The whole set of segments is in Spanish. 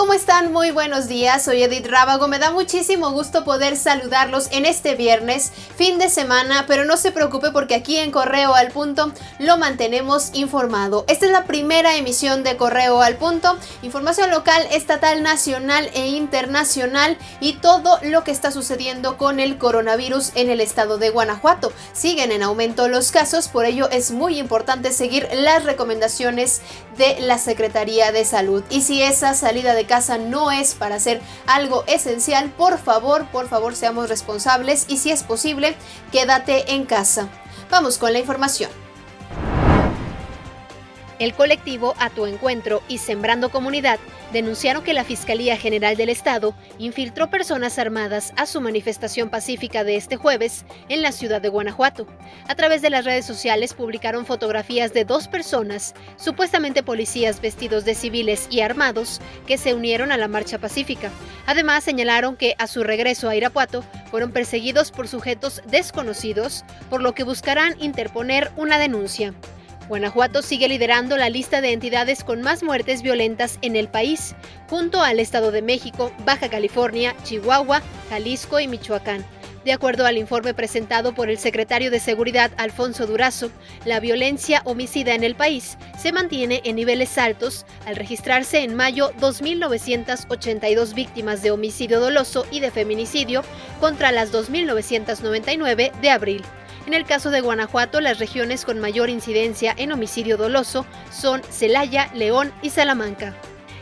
¿cómo están? Muy buenos días, soy Edith Rábago, me da muchísimo gusto poder saludarlos en este viernes, fin de semana, pero no se preocupe porque aquí en Correo al Punto lo mantenemos informado. Esta es la primera emisión de Correo al Punto, información local, estatal, nacional e internacional y todo lo que está sucediendo con el coronavirus en el estado de Guanajuato. Siguen en aumento los casos, por ello es muy importante seguir las recomendaciones de la Secretaría de Salud. Y si esa salida de casa no es para hacer algo esencial, por favor, por favor seamos responsables y si es posible, quédate en casa. Vamos con la información. El colectivo A Tu Encuentro y Sembrando Comunidad denunciaron que la Fiscalía General del Estado infiltró personas armadas a su manifestación pacífica de este jueves en la ciudad de Guanajuato. A través de las redes sociales publicaron fotografías de dos personas, supuestamente policías vestidos de civiles y armados, que se unieron a la marcha pacífica. Además, señalaron que a su regreso a Irapuato fueron perseguidos por sujetos desconocidos, por lo que buscarán interponer una denuncia. Guanajuato sigue liderando la lista de entidades con más muertes violentas en el país, junto al Estado de México, Baja California, Chihuahua, Jalisco y Michoacán. De acuerdo al informe presentado por el secretario de Seguridad Alfonso Durazo, la violencia homicida en el país se mantiene en niveles altos al registrarse en mayo 2.982 víctimas de homicidio doloso y de feminicidio contra las 2.999 de abril. En el caso de Guanajuato, las regiones con mayor incidencia en homicidio doloso son Celaya, León y Salamanca.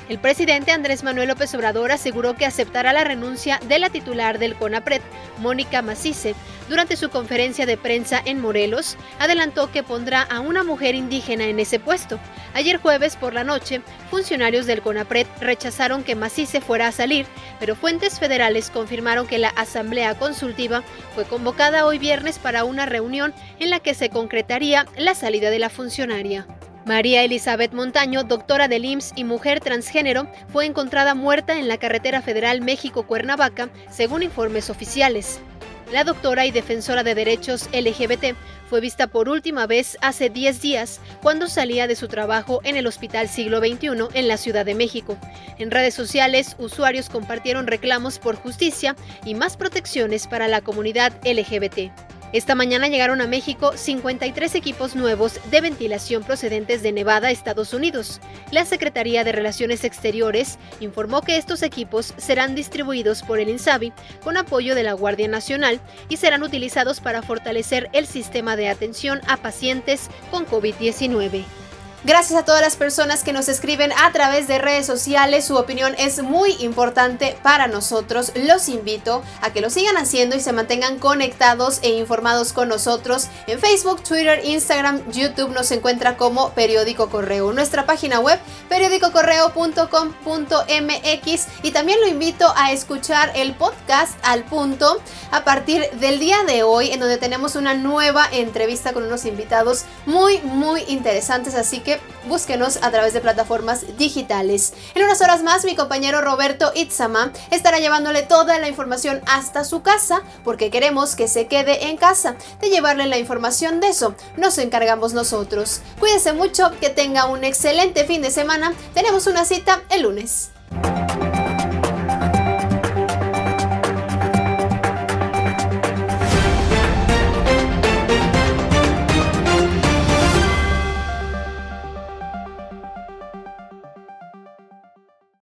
El presidente Andrés Manuel López Obrador aseguró que aceptará la renuncia de la titular del CONAPRED, Mónica Macice. Durante su conferencia de prensa en Morelos, adelantó que pondrá a una mujer indígena en ese puesto. Ayer jueves por la noche, funcionarios del CONAPRED rechazaron que Macice fuera a salir, pero fuentes federales confirmaron que la asamblea consultiva fue convocada hoy viernes para una reunión en la que se concretaría la salida de la funcionaria. María Elizabeth Montaño, doctora del IMSS y mujer transgénero, fue encontrada muerta en la carretera federal México-Cuernavaca, según informes oficiales. La doctora y defensora de derechos LGBT fue vista por última vez hace 10 días cuando salía de su trabajo en el Hospital Siglo XXI en la Ciudad de México. En redes sociales, usuarios compartieron reclamos por justicia y más protecciones para la comunidad LGBT. Esta mañana llegaron a México 53 equipos nuevos de ventilación procedentes de Nevada, Estados Unidos. La Secretaría de Relaciones Exteriores informó que estos equipos serán distribuidos por el INSABI con apoyo de la Guardia Nacional y serán utilizados para fortalecer el sistema de atención a pacientes con COVID-19. Gracias a todas las personas que nos escriben a través de redes sociales. Su opinión es muy importante para nosotros. Los invito a que lo sigan haciendo y se mantengan conectados e informados con nosotros. En Facebook, Twitter, Instagram, YouTube nos encuentra como Periódico Correo. Nuestra página web, periódicocorreo.com.mx. Y también lo invito a escuchar el podcast al punto a partir del día de hoy, en donde tenemos una nueva entrevista con unos invitados muy, muy interesantes. Así que búsquenos a través de plataformas digitales. En unas horas más, mi compañero Roberto Itzama estará llevándole toda la información hasta su casa, porque queremos que se quede en casa. De llevarle la información de eso, nos encargamos nosotros. Cuídese mucho, que tenga un excelente fin de semana. Tenemos una cita el lunes.